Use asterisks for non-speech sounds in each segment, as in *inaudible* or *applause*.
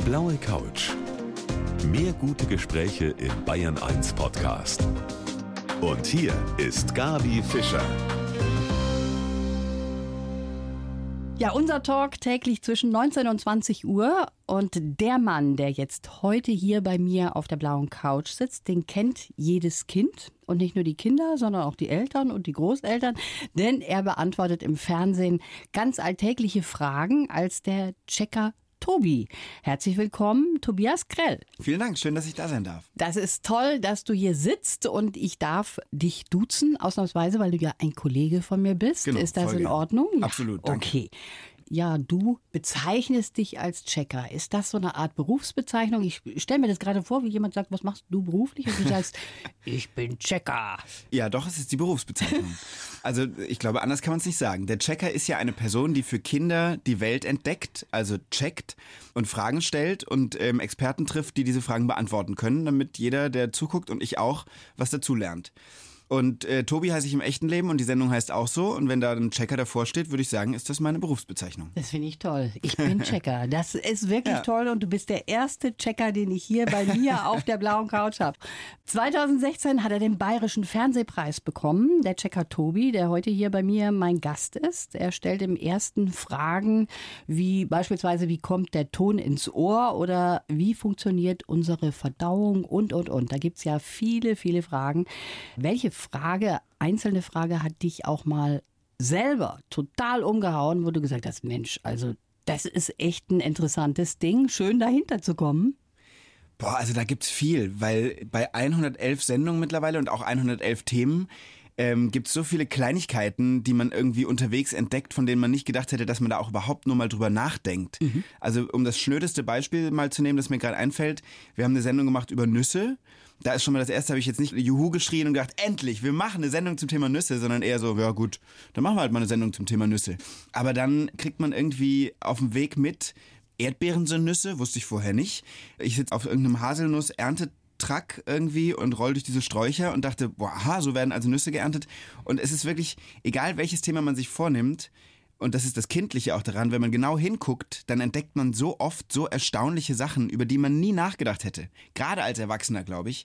Die blaue Couch. Mehr gute Gespräche im Bayern 1 Podcast. Und hier ist Gabi Fischer. Ja, unser Talk täglich zwischen 19 und 20 Uhr. Und der Mann, der jetzt heute hier bei mir auf der blauen Couch sitzt, den kennt jedes Kind. Und nicht nur die Kinder, sondern auch die Eltern und die Großeltern. Denn er beantwortet im Fernsehen ganz alltägliche Fragen als der Checker Tobi. Herzlich willkommen, Tobias Krell. Vielen Dank, schön, dass ich da sein darf. Das ist toll, dass du hier sitzt und ich darf dich duzen, ausnahmsweise, weil du ja ein Kollege von mir bist. Genau, ist das in. Ordnung? Absolut, danke. Okay. Ja, du bezeichnest dich als Checker. Ist das so eine Art Berufsbezeichnung? Ich stelle mir das gerade vor, wie jemand sagt, was machst du beruflich? Und du *laughs* sagst, ich bin Checker. Ja, doch, es ist die Berufsbezeichnung. also ich glaube, anders kann man es nicht sagen. Der Checker ist ja eine Person, die für Kinder die Welt entdeckt, also checkt und Fragen stellt und ähm, Experten trifft, die diese Fragen beantworten können, damit jeder, der zuguckt und ich auch, was dazu lernt. Und äh, Tobi heiße ich im echten Leben und die Sendung heißt auch so. Und wenn da ein Checker davor steht, würde ich sagen, ist das meine Berufsbezeichnung. Das finde ich toll. Ich bin *laughs* Checker. Das ist wirklich Ja. toll und du bist der erste Checker, den ich hier bei mir *laughs* auf der blauen Couch habe. 2016 hat er den Bayerischen Fernsehpreis bekommen, der Checker Tobi, der heute hier bei mir mein Gast ist. Er stellt im ersten Fragen wie beispielsweise, wie kommt der Ton ins Ohr oder wie funktioniert unsere Verdauung und, und, und. Da gibt's ja viele, viele Fragen. Welche Frage, einzelne Frage hat dich auch mal selber total umgehauen, wo du gesagt hast, Mensch, also das ist echt ein interessantes Ding, schön dahinter zu kommen. Boah, also da gibt's viel, weil bei 111 Sendungen mittlerweile und auch 111 Themen ähm, gibt's so viele Kleinigkeiten, die man irgendwie unterwegs entdeckt, von denen man nicht gedacht hätte, dass man da auch überhaupt nur mal drüber nachdenkt. Also um das schnödeste Beispiel mal zu nehmen, das mir gerade einfällt, wir haben eine Sendung gemacht über Nüsse. Da ist schon mal das erste, habe ich jetzt nicht Juhu geschrien und gedacht, endlich, wir machen eine Sendung zum Thema Nüsse, sondern eher so, ja gut, dann machen wir halt mal eine Sendung zum Thema Nüsse. Aber dann kriegt man irgendwie auf dem Weg mit, Erdbeeren sind Nüsse, wusste ich vorher nicht. Ich sitze auf irgendeinem Haselnuss-Erntetrack irgendwie und roll durch diese Sträucher und dachte, boah, so werden also Nüsse geerntet. Und es ist wirklich, egal welches Thema man sich vornimmt, und das ist das Kindliche auch daran, wenn man genau hinguckt, dann entdeckt man so oft so erstaunliche Sachen, über die man nie nachgedacht hätte. Gerade als Erwachsener, glaube ich,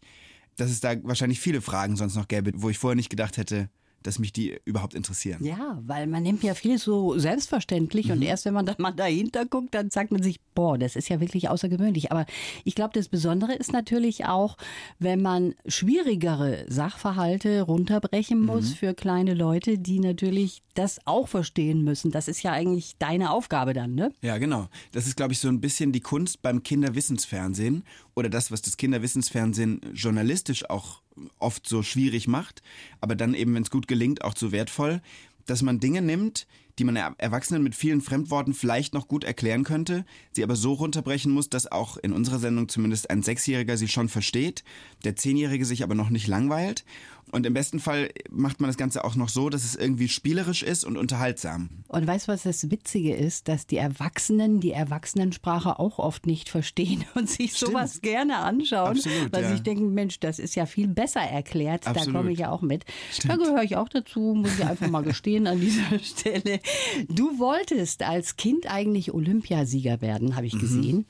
dass es da wahrscheinlich viele Fragen sonst noch gäbe, wo ich vorher nicht gedacht hätte, dass mich die überhaupt interessieren. Ja, weil man nimmt ja viel so selbstverständlich und erst wenn man dann mal dahinter guckt, dann sagt man sich, boah, das ist ja wirklich außergewöhnlich. Aber ich glaube, das Besondere ist natürlich auch, wenn man schwierigere Sachverhalte runterbrechen muss für kleine Leute, die natürlich das auch verstehen müssen. Das ist ja eigentlich deine Aufgabe dann, ne? Ja, genau. Das ist, glaube ich, so ein bisschen die Kunst beim Kinderwissensfernsehen oder das, was das Kinderwissensfernsehen journalistisch auch oft so schwierig macht, aber dann eben, wenn es gut gelingt, auch so wertvoll, dass man Dinge nimmt, die man Er- Erwachsenen mit vielen Fremdworten vielleicht noch gut erklären könnte, sie aber so runterbrechen muss, dass auch in unserer Sendung zumindest ein Sechsjähriger sie schon versteht, der Zehnjährige sich aber noch nicht langweilt. Und im besten Fall macht man das Ganze auch noch so, dass es irgendwie spielerisch ist und unterhaltsam. Und weißt du, was das Witzige ist? Dass die Erwachsenen die Erwachsenensprache auch oft nicht verstehen *laughs* und sich sowas gerne anschauen, Absolut, weil ja. sie denken, Mensch, das ist ja viel besser erklärt. Da Absolut. komme ich ja auch mit. Da gehöre ich auch dazu, muss ich einfach mal gestehen an dieser *laughs* Stelle. Du wolltest als Kind eigentlich Olympiasieger werden, habe ich gesehen.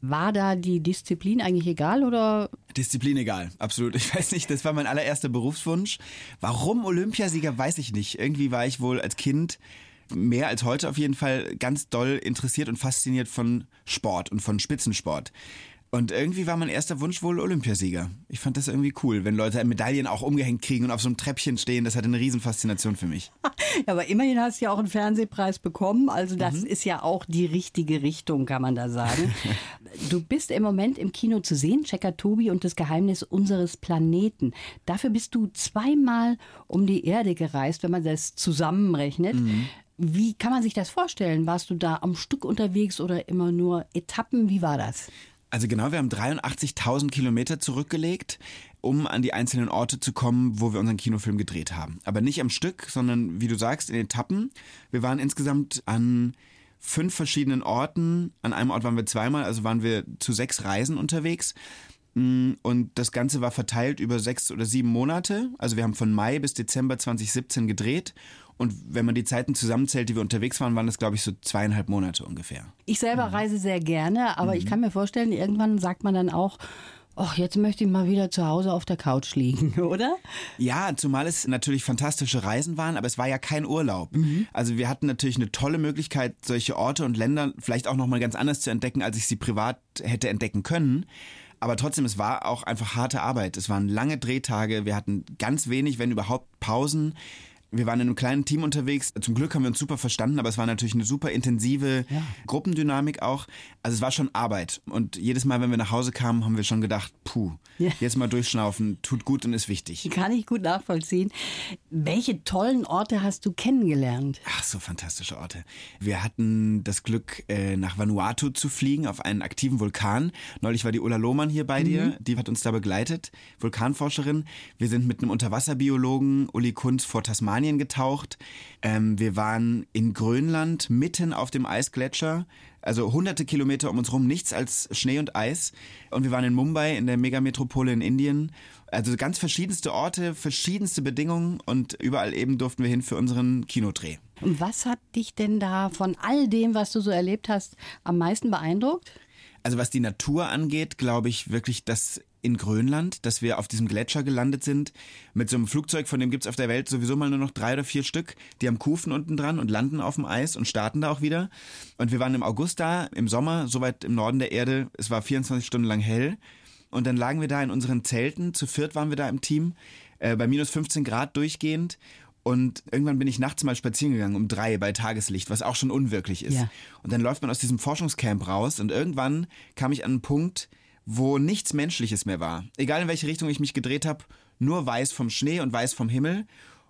War da die Disziplin eigentlich egal oder Disziplin egal, absolut. Ich weiß nicht, das war mein allererster Berufswunsch. Warum Olympiasieger, weiß ich nicht. Irgendwie war ich wohl als Kind mehr als heute auf jeden Fall ganz doll interessiert und fasziniert von Sport und von Spitzensport. Und irgendwie war mein erster Wunsch wohl Olympiasieger. Ich fand das irgendwie cool, wenn Leute Medaillen auch umgehängt kriegen und auf so einem Treppchen stehen. Das hatte eine Riesenfaszination für mich. *laughs* Ja, aber immerhin hast du ja auch einen Fernsehpreis bekommen. Also das Mhm. ist ja auch die richtige Richtung, kann man da sagen. *laughs* du bist im Moment im Kino zu sehen, Checker Tobi und das Geheimnis unseres Planeten. Dafür bist du zweimal um die Erde gereist, wenn man das zusammenrechnet. Mhm. Wie kann man sich das vorstellen? Warst du da am Stück unterwegs oder immer nur Etappen? Wie war das? Also genau, wir haben 83.000 Kilometer zurückgelegt, um an die einzelnen Orte zu kommen, wo wir unseren Kinofilm gedreht haben. Aber nicht am Stück, sondern wie du sagst, in Etappen. Wir waren insgesamt an fünf verschiedenen Orten. An einem Ort waren wir zweimal, also waren wir zu sechs Reisen unterwegs. Mm, Und das Ganze war verteilt über sechs oder sieben Monate. Also wir haben von Mai bis Dezember 2017 gedreht. Und wenn man die Zeiten zusammenzählt, die wir unterwegs waren, waren das, glaube ich, so zweieinhalb Monate ungefähr. Ich selber reise sehr gerne, aber ich kann mir vorstellen, irgendwann sagt man dann auch, ach, jetzt möchte ich mal wieder zu Hause auf der Couch liegen, *laughs* oder? Ja, zumal es natürlich fantastische Reisen waren, aber es war ja kein Urlaub. Also wir hatten natürlich eine tolle Möglichkeit, solche Orte und Länder vielleicht auch nochmal ganz anders zu entdecken, als ich sie privat hätte entdecken können. Aber trotzdem, es war auch einfach harte Arbeit. Es waren lange Drehtage, wir hatten ganz wenig, wenn überhaupt, Pausen. Wir waren in einem kleinen Team unterwegs. Zum Glück haben wir uns super verstanden, aber es war natürlich eine super intensive Gruppendynamik auch. Also es war schon Arbeit. Und jedes Mal, wenn wir nach Hause kamen, haben wir schon gedacht, puh, Ja. jetzt mal durchschnaufen, tut gut und ist wichtig. Kann ich gut nachvollziehen. Welche tollen Orte hast du kennengelernt? Ach, so fantastische Orte. Wir hatten das Glück, äh, nach Vanuatu zu fliegen, auf einen aktiven Vulkan. Neulich war die Ulla Lohmann hier bei dir, die hat uns da begleitet, Vulkanforscherin. Wir sind mit einem Unterwasserbiologen, Uli Kunz, vor Tasmanien getaucht. Ähm, wir waren in Grönland, mitten auf dem Eisgletscher. Also hunderte Kilometer um uns rum, nichts als Schnee und Eis. Und wir waren in Mumbai, in der Megametropole in Indien. Also ganz verschiedenste Orte, verschiedenste Bedingungen und überall eben durften wir hin für unseren Kinodreh. Und was hat dich denn da von all dem, was du so erlebt hast, am meisten beeindruckt? Also was die Natur angeht, glaube ich wirklich, dass in Grönland, dass wir auf diesem Gletscher gelandet sind, mit so einem Flugzeug, von dem gibt's auf der Welt sowieso mal nur noch drei oder vier Stück, die haben Kufen unten dran und landen auf dem Eis und starten da auch wieder. Und wir waren im August da, im Sommer, soweit im Norden der Erde, es war 24 Stunden lang hell. Und dann lagen wir da in unseren Zelten, zu viert waren wir da im Team, äh, bei minus 15 Grad durchgehend. Und irgendwann bin ich nachts mal spazieren gegangen um drei bei Tageslicht, was auch schon unwirklich ist. Ja. Und dann läuft man aus diesem Forschungscamp raus und irgendwann kam ich an einen Punkt, wo nichts Menschliches mehr war. Egal in welche Richtung ich mich gedreht habe, nur weiß vom Schnee und weiß vom Himmel.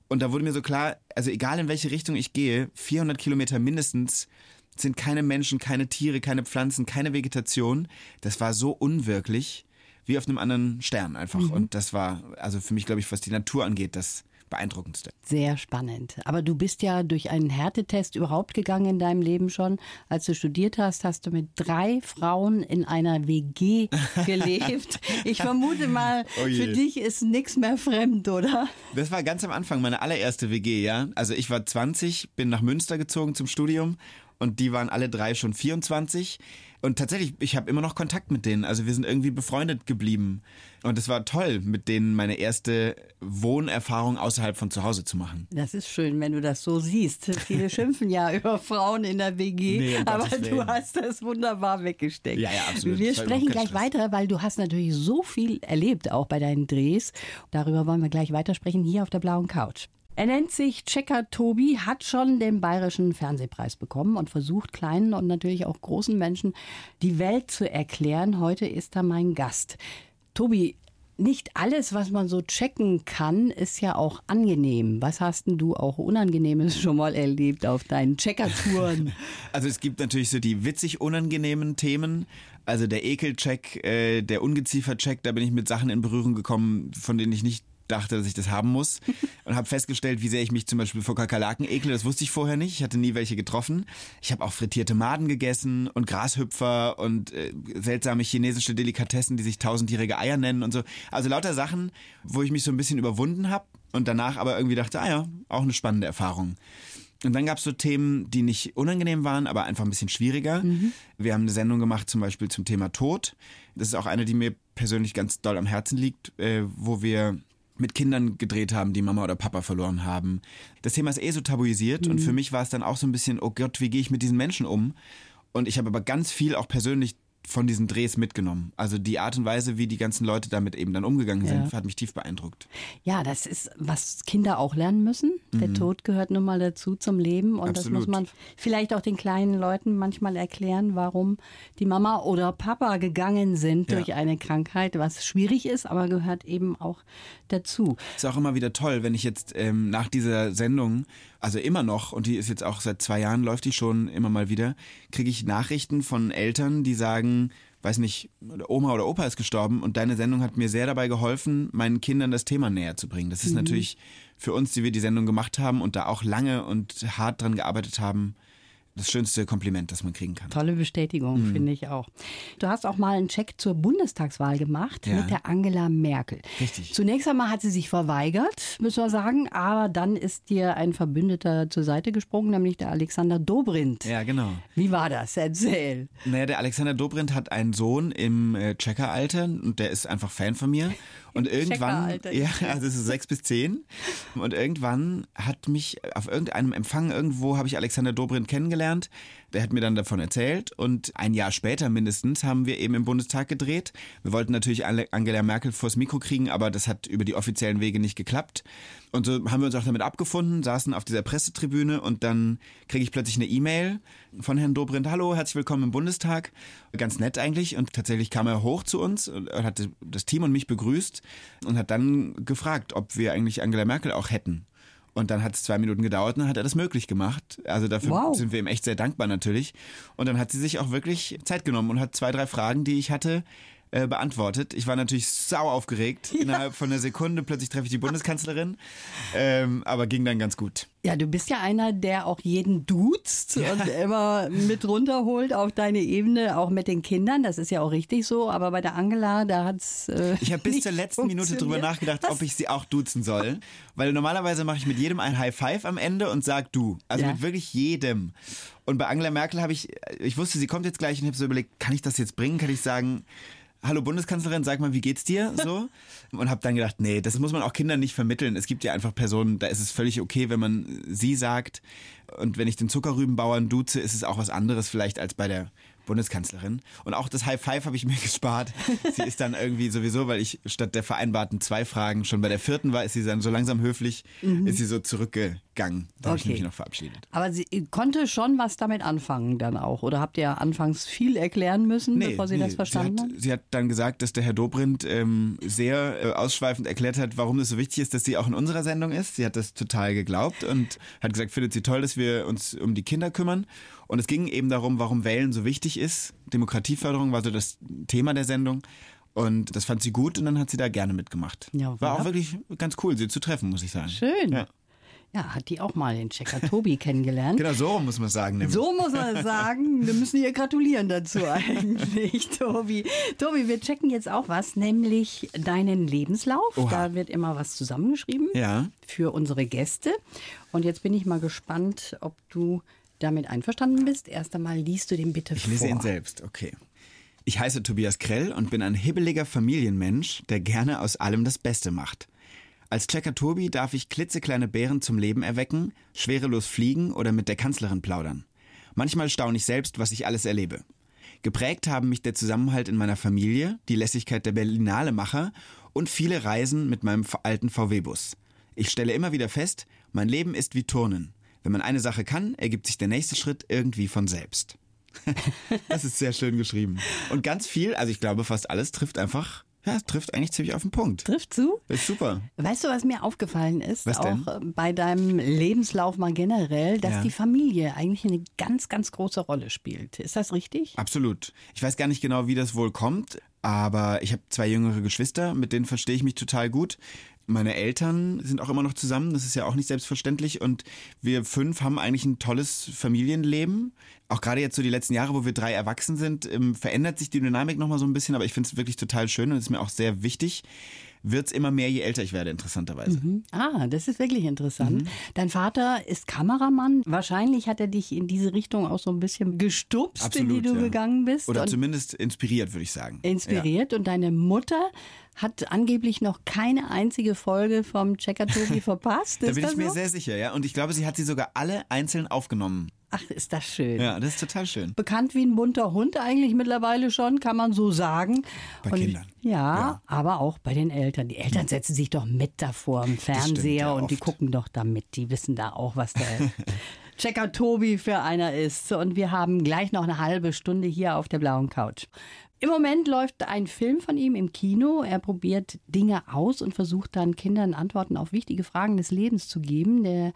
Und da wurde mir so klar, also egal in welche Richtung ich gehe, 400 Kilometer mindestens sind keine Menschen, keine Tiere, keine Pflanzen, keine Vegetation. Das war so unwirklich wie auf einem anderen Stern einfach. Und das war also für mich, glaube ich, was die Natur angeht, das beeindruckendste. Sehr spannend. Aber du bist ja durch einen Härtetest überhaupt gegangen in deinem Leben schon. Als du studiert hast, hast du mit drei Frauen in einer WG *laughs* gelebt. Ich vermute mal, Oh für dich ist nichts mehr fremd, oder? Das war ganz am Anfang meine allererste WG, ja. Also ich war 20, bin nach Münster gezogen zum Studium und die waren alle drei schon 24. Und tatsächlich, ich habe immer noch Kontakt mit denen. Also wir sind irgendwie befreundet geblieben. Und es war toll, mit denen meine erste Wohnerfahrung außerhalb von zu Hause zu machen. Das ist schön, wenn du das so siehst. Viele *laughs* schimpfen ja über Frauen in der WG, Nee, um aber du hast das wunderbar weggesteckt. Ja, ja, absolut. Wir sprechen gleich Stress. weiter, weil du hast natürlich so viel erlebt, auch bei deinen Drehs. Darüber wollen wir gleich weitersprechen, hier auf der blauen Couch. Er nennt sich Checker Tobi, hat schon den Bayerischen Fernsehpreis bekommen und versucht kleinen und natürlich auch großen Menschen die Welt zu erklären. Heute ist er mein Gast. Tobi, nicht alles, was man so checken kann, ist ja auch angenehm. Was hast denn du auch Unangenehmes schon mal erlebt auf deinen Checkertouren? *laughs* Also es gibt natürlich so die witzig unangenehmen Themen. Also der Ekelcheck, äh, der Ungeziefercheck, da bin ich mit Sachen in Berührung gekommen, von denen ich nicht dachte, dass ich das haben muss *laughs* und habe festgestellt, wie sehr ich mich zum Beispiel vor Kakerlaken ekle. Das wusste ich vorher nicht. Ich hatte nie welche getroffen. Ich habe auch frittierte Maden gegessen und Grashüpfer und äh, seltsame chinesische Delikatessen, die sich tausendjährige Eier nennen und so. Also lauter Sachen, wo ich mich so ein bisschen überwunden habe und danach aber irgendwie dachte, ah ja, auch eine spannende Erfahrung. Und dann gab es so Themen, die nicht unangenehm waren, aber einfach ein bisschen schwieriger. Wir haben eine Sendung gemacht zum Beispiel zum Thema Tod. Das ist auch eine, die mir persönlich ganz doll am Herzen liegt, äh, wo wir mit Kindern gedreht haben, die Mama oder Papa verloren haben. Das Thema ist eh so tabuisiert und für mich war es dann auch so ein bisschen, oh Gott, wie gehe ich mit diesen Menschen um? Und ich habe aber ganz viel auch persönlich von diesen Drehs mitgenommen. Also die Art und Weise, wie die ganzen Leute damit eben dann umgegangen sind, hat mich tief beeindruckt. Ja, das ist, was Kinder auch lernen müssen. Der Tod gehört nun mal dazu zum Leben. Und das Absolut. muss man vielleicht auch den kleinen Leuten manchmal erklären, warum die Mama oder Papa gegangen sind Ja. durch eine Krankheit, was schwierig ist, aber gehört eben auch dazu. Ist auch immer wieder toll, wenn ich jetzt ähm, nach dieser Sendung, also immer noch, und die ist jetzt auch seit zwei Jahren, läuft die schon immer mal wieder, kriege ich Nachrichten von Eltern, die sagen, weiß nicht, Oma oder Opa ist gestorben und deine Sendung hat mir sehr dabei geholfen, meinen Kindern das Thema näher zu bringen. Das ist natürlich für uns, die wir die Sendung gemacht haben und da auch lange und hart dran gearbeitet haben, das schönste Kompliment, das man kriegen kann. Tolle Bestätigung, mhm. finde ich auch. Du hast auch mal einen Check zur Bundestagswahl gemacht ja. mit der Angela Merkel. Richtig. Zunächst einmal hat sie sich verweigert, müssen wir sagen, aber dann ist dir ein Verbündeter zur Seite gesprungen, nämlich der Alexander Dobrindt. Ja, genau. Wie war das? Erzähl. Naja, der Alexander Dobrindt hat einen Sohn im äh, Checkeralter und der ist einfach Fan von mir. Und irgendwann, ja, *laughs* also es ist sechs bis zehn. Und irgendwann hat mich auf irgendeinem Empfang irgendwo habe ich Alexander Dobrindt kennengelernt. Der hat mir dann davon erzählt und ein Jahr später mindestens haben wir eben im Bundestag gedreht. Wir wollten natürlich Angela Merkel vors Mikro kriegen, aber das hat über die offiziellen Wege nicht geklappt. Und so haben wir uns auch damit abgefunden, saßen auf dieser Pressetribüne und dann kriege ich plötzlich eine E-Mail von Herrn Dobrindt. Hallo, herzlich willkommen im Bundestag. Ganz nett eigentlich. Und tatsächlich kam er hoch zu uns und hat das Team und mich begrüßt und hat dann gefragt, ob wir eigentlich Angela Merkel auch hätten. Und dann hat es zwei Minuten gedauert und dann hat er das möglich gemacht. Also dafür wow. sind wir ihm echt sehr dankbar natürlich. Und dann hat sie sich auch wirklich Zeit genommen und hat zwei, drei Fragen, die ich hatte, äh, beantwortet. Ich war natürlich sau aufgeregt. Ja. Innerhalb von einer Sekunde plötzlich treffe ich die Bundeskanzlerin. Ähm, aber ging dann ganz gut. Ja, du bist ja einer, der auch jeden duzt ja. und immer mit runterholt auf deine Ebene, auch mit den Kindern. Das ist ja auch richtig so. Aber bei der Angela, da hat's. Äh, ich habe bis zur letzten Minute drüber nachgedacht, ob ich sie auch duzen soll. Weil normalerweise mache ich mit jedem ein High Five am Ende und sag du. Also ja. mit wirklich jedem. Und bei Angela Merkel habe ich, ich wusste, sie kommt jetzt gleich und habe so überlegt, kann ich das jetzt bringen? Kann ich sagen, hallo Bundeskanzlerin, sag mal, wie geht's dir? So. *laughs* Und habe dann gedacht, nee, das muss man auch Kindern nicht vermitteln. Es gibt ja einfach Personen, da ist es völlig okay, wenn man sie sagt. Und wenn ich den Zuckerrübenbauern duze, ist es auch was anderes vielleicht als bei der Bundeskanzlerin. Und auch das High Five habe ich *laughs* mir gespart. sie ist dann irgendwie sowieso, weil ich statt der vereinbarten zwei Fragen schon bei der vierten war, ist sie dann so langsam höflich, mhm. ist sie so zurückgegangen. Da okay. habe ich mich noch verabschiedet. Aber sie konnte schon was damit anfangen dann auch. Oder habt ihr anfangs viel erklären müssen, nee, bevor sie nee. das verstanden sie hat? Sie hat dann gesagt, dass der Herr Dobrindt ähm, sehr äh, ausschweifend erklärt hat, warum es so wichtig ist, dass sie auch in unserer Sendung ist. Sie hat das total geglaubt und hat gesagt, findet sie toll, dass wir uns um die Kinder kümmern. Und es ging eben darum, warum Wählen so wichtig ist. Demokratieförderung war so das Thema der Sendung. Und das fand sie gut und dann hat sie da gerne mitgemacht. Ja, war auch wirklich ganz cool, sie zu treffen, muss ich sagen. Schön. Ja. Ja, hat die auch mal den Checker Tobi *laughs* kennengelernt. Genau, so muss man sagen. Nämlich. So muss man sagen. Wir müssen ihr gratulieren dazu eigentlich, *laughs* Tobi. Tobi, wir checken jetzt auch was, nämlich deinen Lebenslauf. Oha. Da wird immer was zusammengeschrieben ja. für unsere Gäste. Und jetzt bin ich mal gespannt, ob du damit einverstanden bist. Erst einmal liest du den bitte ich vor. Ich lese ihn selbst, okay. Ich heiße Tobias Krell und bin ein hibbeliger Familienmensch, der gerne aus allem das Beste macht. Als Checker Tobi darf ich klitzekleine Bären zum Leben erwecken, schwerelos fliegen oder mit der Kanzlerin plaudern. Manchmal staune ich selbst, was ich alles erlebe. Geprägt haben mich der Zusammenhalt in meiner Familie, die Lässigkeit der Berlinale Macher und viele Reisen mit meinem alten VW-Bus. Ich stelle immer wieder fest, mein Leben ist wie Turnen. Wenn man eine Sache kann, ergibt sich der nächste Schritt irgendwie von selbst. *laughs* das ist sehr schön geschrieben. Und ganz viel, also ich glaube fast alles trifft einfach ja, trifft eigentlich ziemlich auf den Punkt. Trifft zu? Ist super. Weißt du, was mir aufgefallen ist? Was denn? Auch bei deinem Lebenslauf mal generell, dass ja. die Familie eigentlich eine ganz, ganz große Rolle spielt. Ist das richtig? Absolut. Ich weiß gar nicht genau, wie das wohl kommt, aber ich habe zwei jüngere Geschwister, mit denen verstehe ich mich total gut. Meine Eltern sind auch immer noch zusammen, das ist ja auch nicht selbstverständlich. Und wir fünf haben eigentlich ein tolles Familienleben. Auch gerade jetzt so die letzten Jahre, wo wir drei erwachsen sind, ähm, verändert sich die Dynamik nochmal so ein bisschen, aber ich finde es wirklich total schön und ist mir auch sehr wichtig wird es immer mehr, je älter ich werde, interessanterweise. Mhm. Ah, das ist wirklich interessant. Mhm. Dein Vater ist Kameramann. Wahrscheinlich hat er dich in diese Richtung auch so ein bisschen gestupst, Absolut, in die du ja. gegangen bist. Oder zumindest inspiriert, würde ich sagen. Inspiriert. Ja. Und deine Mutter hat angeblich noch keine einzige Folge vom Checker Tobi *laughs* verpasst. da bin ich mir sehr sicher, ja. Und ich glaube, sie hat sie sogar alle einzeln aufgenommen. Ach, ist das schön. Ja, das ist total schön. Bekannt wie ein bunter Hund eigentlich mittlerweile schon, kann man so sagen. Bei und, Kindern. Ja, ja, aber auch bei den Eltern. Die Eltern setzen sich doch mit davor im Fernseher stimmt, ja, und die gucken doch da mit. Die wissen da auch, was der *laughs* Checker Tobi für einer ist. Und wir haben gleich noch eine halbe Stunde hier auf der blauen Couch. Im Moment läuft ein Film von ihm im Kino. Er probiert Dinge aus und versucht dann Kindern Antworten auf wichtige Fragen des Lebens zu geben. Der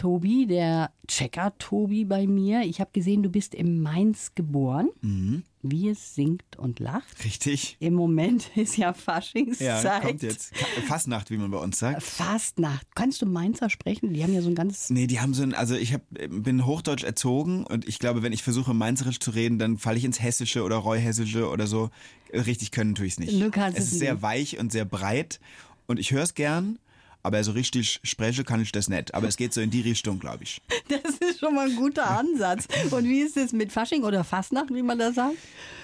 Tobi, der Checker Tobi bei mir. Ich habe gesehen, du bist in Mainz geboren. Mhm. Wie es singt und lacht. Richtig. Im Moment *laughs* ist ja Faschingszeit. Ja, kommt jetzt. Fastnacht, wie man bei uns sagt. Fastnacht. Kannst du Mainzer sprechen? Die haben ja so ein ganz. Nee, die haben so ein, also ich hab, bin hochdeutsch erzogen und ich glaube, wenn ich versuche, Mainzerisch zu reden, dann falle ich ins Hessische oder Reuhessische oder so. Richtig können tue ich es nicht. Du kannst es es ist sehr nicht. weich und sehr breit und ich höre es gern, aber so richtig spreche kann ich das nicht. Aber es geht so in die Richtung, glaube ich. *laughs* Das ist schon mal ein guter Ansatz. Und wie ist es mit Fasching oder Fastnacht, wie man das sagt?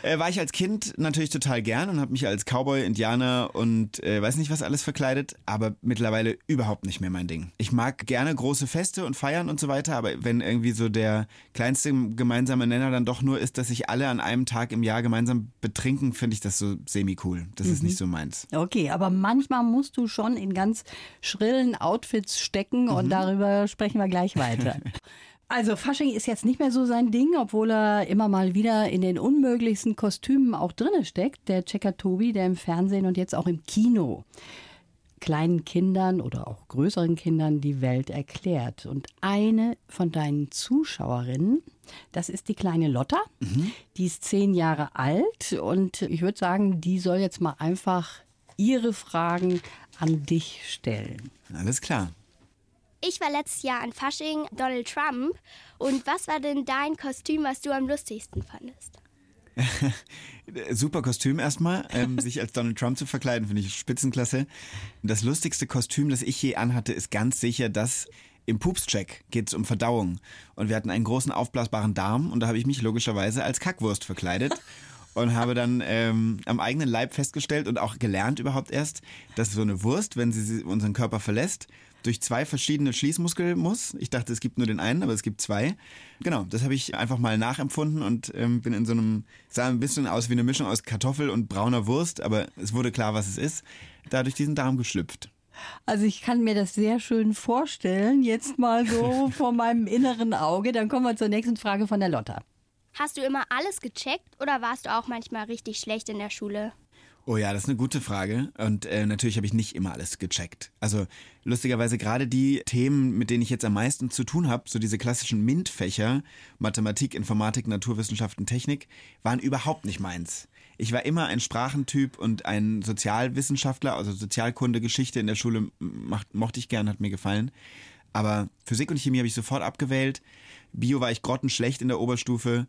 Äh, war ich als Kind natürlich total gern und habe mich als Cowboy, Indianer und äh, weiß nicht was alles verkleidet, aber mittlerweile überhaupt nicht mehr mein Ding. Ich mag gerne große Feste und feiern und so weiter, aber wenn irgendwie so der kleinste gemeinsame Nenner dann doch nur ist, dass sich alle an einem Tag im Jahr gemeinsam betrinken, finde ich das so semi-cool. Das ist nicht so meins. Okay, aber manchmal musst du schon in ganz schrillen Outfits stecken und darüber sprechen wir gleich weiter. *laughs* Also Fasching ist jetzt nicht mehr so sein Ding, obwohl er immer mal wieder in den unmöglichsten Kostümen auch drinne steckt. Der Checker Tobi, der im Fernsehen und jetzt auch im Kino kleinen Kindern oder auch größeren Kindern die Welt erklärt. Und eine von deinen Zuschauerinnen, das ist die kleine Lotta. Die ist zehn Jahre alt und ich würde sagen, die soll jetzt mal einfach ihre Fragen an dich stellen. Alles klar. Ich war letztes Jahr an Fasching Donald Trump. Und was war denn dein Kostüm, was du am lustigsten fandest? *laughs* Super Kostüm erstmal. Ähm, *laughs* sich als Donald Trump zu verkleiden, finde ich Spitzenklasse. Das lustigste Kostüm, das ich je anhatte, ist ganz sicher das. Im Pupscheck geht es um Verdauung. Und wir hatten einen großen aufblasbaren Darm und da habe ich mich logischerweise als Kackwurst verkleidet. *laughs* Und habe dann ähm, am eigenen Leib festgestellt und auch gelernt überhaupt erst, dass so eine Wurst, wenn sie unseren Körper verlässt, durch zwei verschiedene Schließmuskel muss. Ich dachte, es gibt nur den einen, aber es gibt zwei. Genau, das habe ich einfach mal nachempfunden und ähm, bin in so einem, sah ein bisschen aus wie eine Mischung aus Kartoffel und brauner Wurst, aber es wurde klar, was es ist, da durch diesen Darm geschlüpft. Also ich kann mir das sehr schön vorstellen, jetzt mal so *laughs* vor meinem inneren Auge. Dann kommen wir zur nächsten Frage von der Lotta. Hast du immer alles gecheckt oder warst du auch manchmal richtig schlecht in der Schule? Oh ja, das ist eine gute Frage. Und äh, natürlich habe ich nicht immer alles gecheckt. Also lustigerweise gerade die Themen, mit denen ich jetzt am meisten zu tun habe, so diese klassischen MINT-Fächer, Mathematik, Informatik, Naturwissenschaften, Technik, waren überhaupt nicht meins. Ich war immer ein Sprachentyp und ein Sozialwissenschaftler, also Sozialkunde, Geschichte in der Schule macht, mochte ich gern, hat mir gefallen. Aber Physik und Chemie habe ich sofort abgewählt. Bio war ich grottenschlecht in der Oberstufe.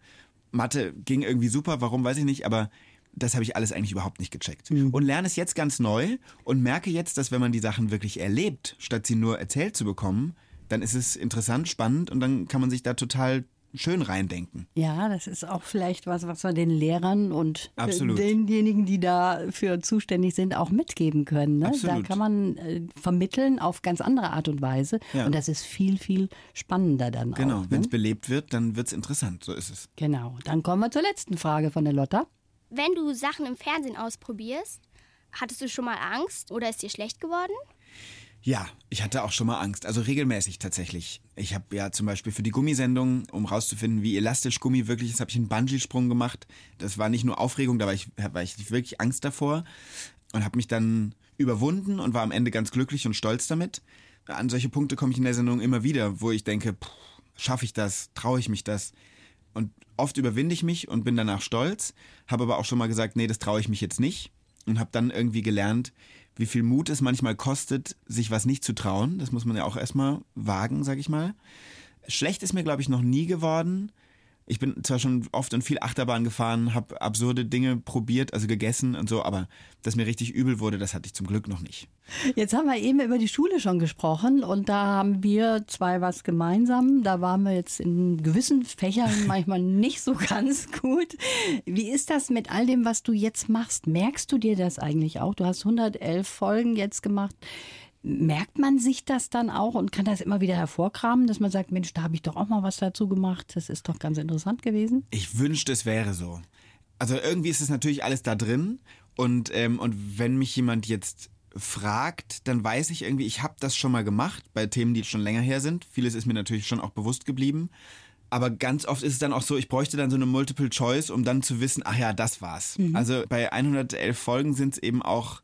Mathe ging irgendwie super, warum weiß ich nicht, aber das habe ich alles eigentlich überhaupt nicht gecheckt. Und lerne es jetzt ganz neu und merke jetzt, dass wenn man die Sachen wirklich erlebt, statt sie nur erzählt zu bekommen, dann ist es interessant, spannend und dann kann man sich da total schön reindenken. Ja, das ist auch vielleicht was, was wir den Lehrern und Absolut. denjenigen, die dafür zuständig sind, auch mitgeben können. Ne? Da kann man äh, vermitteln auf ganz andere Art und Weise. Ja. Und das ist viel, viel spannender dann Genau, auch. wenn es Ne? belebt wird, dann wird es interessant, so ist es. Genau. Dann kommen wir zur letzten Frage von der Lotta. Wenn du Sachen im Fernsehen ausprobierst, hattest du schon mal Angst oder ist dir schlecht geworden? Ja, ich hatte auch schon mal Angst, also regelmäßig tatsächlich. Ich habe ja zum Beispiel für die Gummisendung, um rauszufinden, wie elastisch Gummi wirklich ist, habe ich einen Bungee-Sprung gemacht. Das war nicht nur Aufregung, da war ich, war ich wirklich Angst davor und habe mich dann überwunden und war am Ende ganz glücklich und stolz damit. An solche Punkte komme ich in der Sendung immer wieder, wo ich denke, schaffe ich das, traue ich mich das? Und oft überwinde ich mich und bin danach stolz, habe aber auch schon mal gesagt, nee, das traue ich mich jetzt nicht und habe dann irgendwie gelernt, wie viel Mut es manchmal kostet, sich was nicht zu trauen. Das muss man ja auch erstmal wagen, sag ich mal. Schlecht ist mir, glaube ich, noch nie geworden. Ich bin zwar schon oft und viel Achterbahn gefahren, habe absurde Dinge probiert, also gegessen und so, aber dass mir richtig übel wurde, das hatte ich zum Glück noch nicht. Jetzt haben wir eben über die Schule schon gesprochen und da haben wir zwei was gemeinsam. Da waren wir jetzt in gewissen Fächern *laughs* manchmal nicht so ganz gut. Wie ist das mit all dem, was du jetzt machst? Merkst du dir das eigentlich auch? Du hast 111 Folgen jetzt gemacht. Merkt man sich das dann auch und kann das immer wieder hervorkramen, dass man sagt, Mensch, da habe ich doch auch mal was dazu gemacht. Das ist doch ganz interessant gewesen. Ich wünschte, es wäre so. Also irgendwie ist es natürlich alles da drin und, ähm, und wenn mich jemand jetzt fragt, dann weiß ich irgendwie, ich habe das schon mal gemacht bei Themen, die schon länger her sind. Vieles ist mir natürlich schon auch bewusst geblieben. Aber ganz oft ist es dann auch so, ich bräuchte dann so eine Multiple Choice, um dann zu wissen, ach ja, das war's. Also bei 111 Folgen sind es eben auch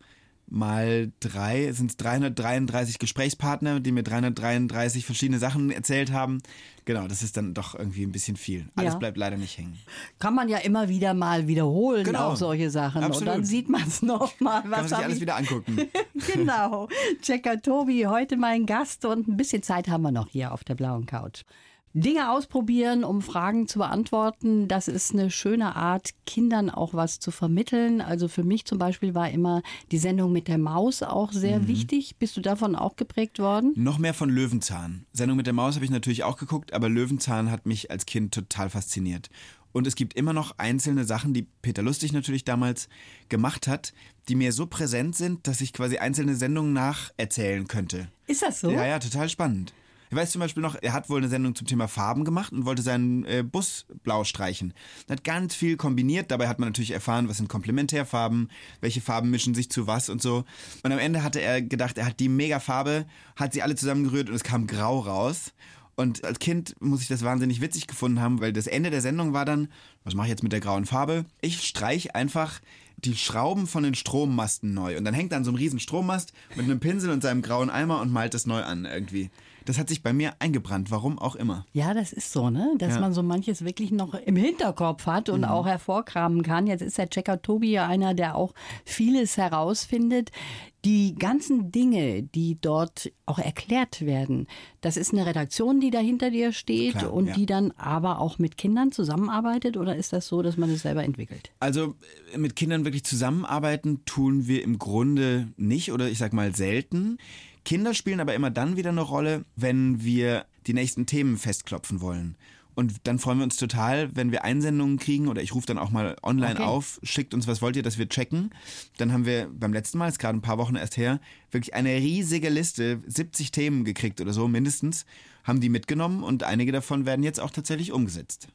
mal drei, sind es 333 Gesprächspartner, die mir 333 verschiedene Sachen erzählt haben. Genau, das ist dann doch irgendwie ein bisschen viel. Alles Ja. bleibt leider nicht hängen. Kann man ja immer wieder mal wiederholen, Genau. auch solche Sachen. Absolut. Und dann sieht man es nochmal. Kann man sich alles ich wieder angucken. *laughs* genau. Checker Tobi, heute mein Gast und ein bisschen Zeit haben wir noch hier auf der blauen Couch. Dinge ausprobieren, um Fragen zu beantworten, das ist eine schöne Art, Kindern auch was zu vermitteln. Also für mich zum Beispiel war immer die Sendung mit der Maus auch sehr Mhm. wichtig. Bist du davon auch geprägt worden? Noch mehr von Löwenzahn. Sendung mit der Maus habe ich natürlich auch geguckt, aber Löwenzahn hat mich als Kind total fasziniert. Und es gibt immer noch einzelne Sachen, die Peter Lustig natürlich damals gemacht hat, die mir so präsent sind, dass ich quasi einzelne Sendungen nacherzählen könnte. Ist das so? Ja, ja, total spannend. Ich weiß zum Beispiel noch, er hat wohl eine Sendung zum Thema Farben gemacht und wollte seinen äh, Bus blau streichen. Er hat ganz viel kombiniert. Dabei hat man natürlich erfahren, was sind Komplementärfarben, welche Farben mischen sich zu was und so. Und am Ende hatte er gedacht, er hat die Mega-Farbe, hat sie alle zusammengerührt und es kam grau raus. Und als Kind muss ich das wahnsinnig witzig gefunden haben, weil das Ende der Sendung war dann, was mache ich jetzt mit der grauen Farbe? Ich streich einfach die Schrauben von den Strommasten neu. Und dann hängt er an so einem riesen Strommast mit einem Pinsel und seinem grauen Eimer und malt das neu an irgendwie. Das hat sich bei mir eingebrannt, warum auch immer. Ja, das ist so, ne? Dass Ja. man so manches wirklich noch im Hinterkopf hat und auch hervorkramen kann. Jetzt ist der Checker Tobi ja einer, der auch vieles herausfindet. Die ganzen Dinge, die dort auch erklärt werden, das ist eine Redaktion, die da hinter dir steht Klar, und ja. die dann aber auch mit Kindern zusammenarbeitet oder ist das so, dass man es selber entwickelt? Also äh, mit Kindern wirklich zusammenarbeiten tun wir im Grunde nicht oder ich sag mal selten. Kinder spielen aber immer dann wieder eine Rolle, wenn wir die nächsten Themen festklopfen wollen. Und dann freuen wir uns total, wenn wir Einsendungen kriegen oder ich rufe dann auch mal online Okay. auf, schickt uns, was wollt ihr, dass wir checken. Dann haben wir beim letzten Mal, ist gerade ein paar Wochen erst her, wirklich eine riesige Liste, 70 Themen gekriegt oder so mindestens, haben die mitgenommen und einige davon werden jetzt auch tatsächlich umgesetzt.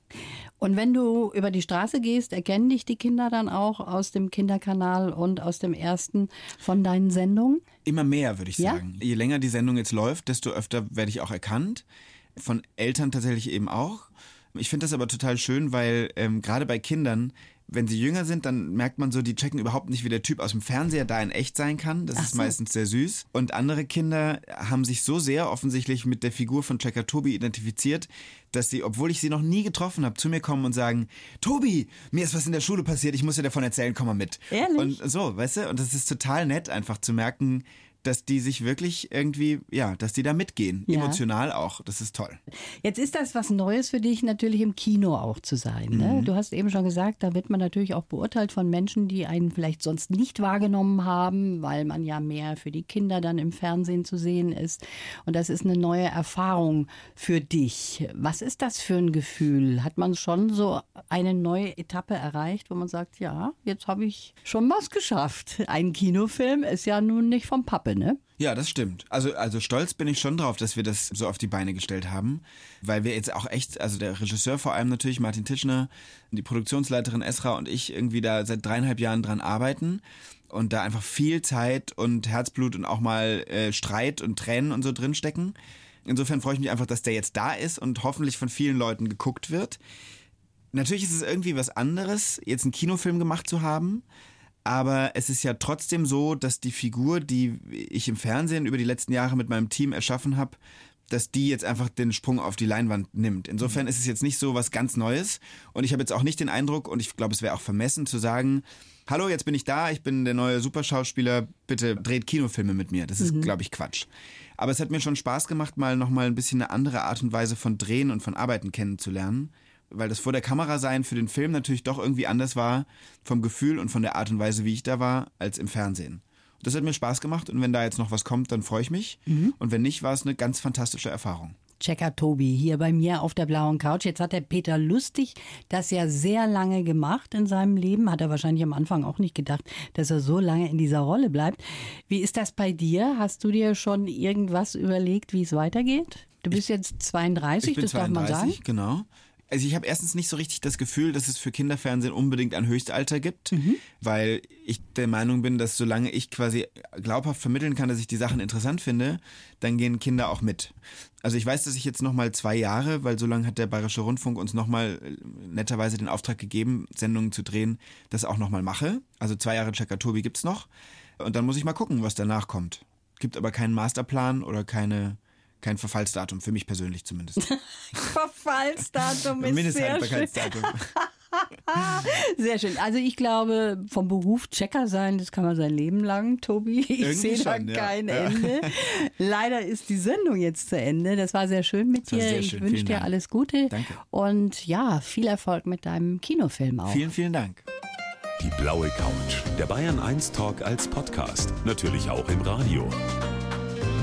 Und wenn du über die Straße gehst, erkennen dich die Kinder dann auch aus dem Kinderkanal und aus dem ersten von deinen Sendungen? Immer mehr, würde ich Ja? sagen. Je länger die Sendung jetzt läuft, desto öfter werde ich auch erkannt. Von Eltern tatsächlich eben auch. Ich finde das aber total schön, weil ähm, gerade bei Kindern, wenn sie jünger sind, dann merkt man so, die checken überhaupt nicht, wie der Typ aus dem Fernseher da in echt sein kann. Das Ach ist so. meistens sehr süß. Und andere Kinder haben sich so sehr offensichtlich mit der Figur von Checker Tobi identifiziert, dass sie, obwohl ich sie noch nie getroffen habe, zu mir kommen und sagen, Tobi, mir ist was in der Schule passiert, ich muss dir davon erzählen, komm mal mit. Ehrlich? Und so, weißt du? Und das ist total nett, einfach zu merken, dass die sich wirklich irgendwie, ja, dass die da mitgehen. Ja. Emotional auch. Das ist toll. Jetzt ist das was Neues für dich, natürlich im Kino auch zu sein. Mhm. Ne? Du hast eben schon gesagt, da wird man natürlich auch beurteilt von Menschen, die einen vielleicht sonst nicht wahrgenommen haben, weil man ja mehr für die Kinder dann im Fernsehen zu sehen ist. Und das ist eine neue Erfahrung für dich. Was ist das für ein Gefühl? Hat man schon so eine neue Etappe erreicht, wo man sagt, ja, jetzt habe ich schon was geschafft. Ein Kinofilm ist ja nun nicht vom Pappe, ne? Ja, das stimmt. Also, also stolz bin ich schon drauf, dass wir das so auf die Beine gestellt haben, weil wir jetzt auch echt, also der Regisseur vor allem natürlich, Martin Tischner, die Produktionsleiterin Esra und ich irgendwie da seit dreieinhalb Jahren dran arbeiten und da einfach viel Zeit und Herzblut und auch mal äh, Streit und Tränen und so drinstecken. Insofern freue ich mich einfach, dass der jetzt da ist und hoffentlich von vielen Leuten geguckt wird. Natürlich ist es irgendwie was anderes, jetzt einen Kinofilm gemacht zu haben. Aber es ist ja trotzdem so, dass die Figur, die ich im Fernsehen über die letzten Jahre mit meinem Team erschaffen habe, dass die jetzt einfach den Sprung auf die Leinwand nimmt. Insofern ist es jetzt nicht so was ganz Neues. Und ich habe jetzt auch nicht den Eindruck, und ich glaube, es wäre auch vermessen zu sagen, hallo, jetzt bin ich da, ich bin der neue Superschauspieler, bitte dreht Kinofilme mit mir. Das ist, glaube ich, Quatsch. Aber es hat mir schon Spaß gemacht, mal nochmal ein bisschen eine andere Art und Weise von Drehen und von Arbeiten kennenzulernen weil das vor der Kamera sein für den Film natürlich doch irgendwie anders war vom Gefühl und von der Art und Weise, wie ich da war, als im Fernsehen. Das hat mir Spaß gemacht und wenn da jetzt noch was kommt, dann freue ich mich. Und wenn nicht, war es eine ganz fantastische Erfahrung. Checker Tobi hier bei mir auf der blauen Couch. Jetzt hat der Peter Lustig das ja sehr lange gemacht in seinem Leben. Hat er wahrscheinlich am Anfang auch nicht gedacht, dass er so lange in dieser Rolle bleibt. Wie ist das bei dir? Hast du dir schon irgendwas überlegt, wie es weitergeht? Du bist jetzt 32, Ich bin das darf man sagen. 32, genau. Also ich habe erstens nicht so richtig das Gefühl, dass es für Kinderfernsehen unbedingt ein Höchstalter gibt, Mhm. weil ich der Meinung bin, dass solange ich quasi glaubhaft vermitteln kann, dass ich die Sachen interessant finde, dann gehen Kinder auch mit. Also ich weiß, dass ich jetzt nochmal zwei Jahre, weil so lange hat der Bayerische Rundfunk uns nochmal netterweise den Auftrag gegeben, Sendungen zu drehen, das auch nochmal mache. Also zwei Jahre Checker Tobi gibt's noch. Und dann muss ich mal gucken, was danach kommt. Gibt aber keinen Masterplan oder keine, kein Verfallsdatum, für mich persönlich zumindest. *laughs* Verfallsdatum ist sehr schön. Mindesthaltbarkeitsdatum. *laughs* Sehr schön. Also ich glaube, vom Beruf Checker sein, das kann man sein Leben lang, Tobi. Ich Irgendwie sehe da schon, ja. kein Ja. Ende. Leider ist die Sendung jetzt zu Ende. Das war sehr schön mit dir. sehr Ich schön. wünsche dir Dank. alles Gute. Danke. Und ja, viel Erfolg mit deinem Kinofilm auch. Vielen, vielen Dank. Die blaue Couch. Der Bayern 1 Talk als Podcast. Natürlich auch im Radio.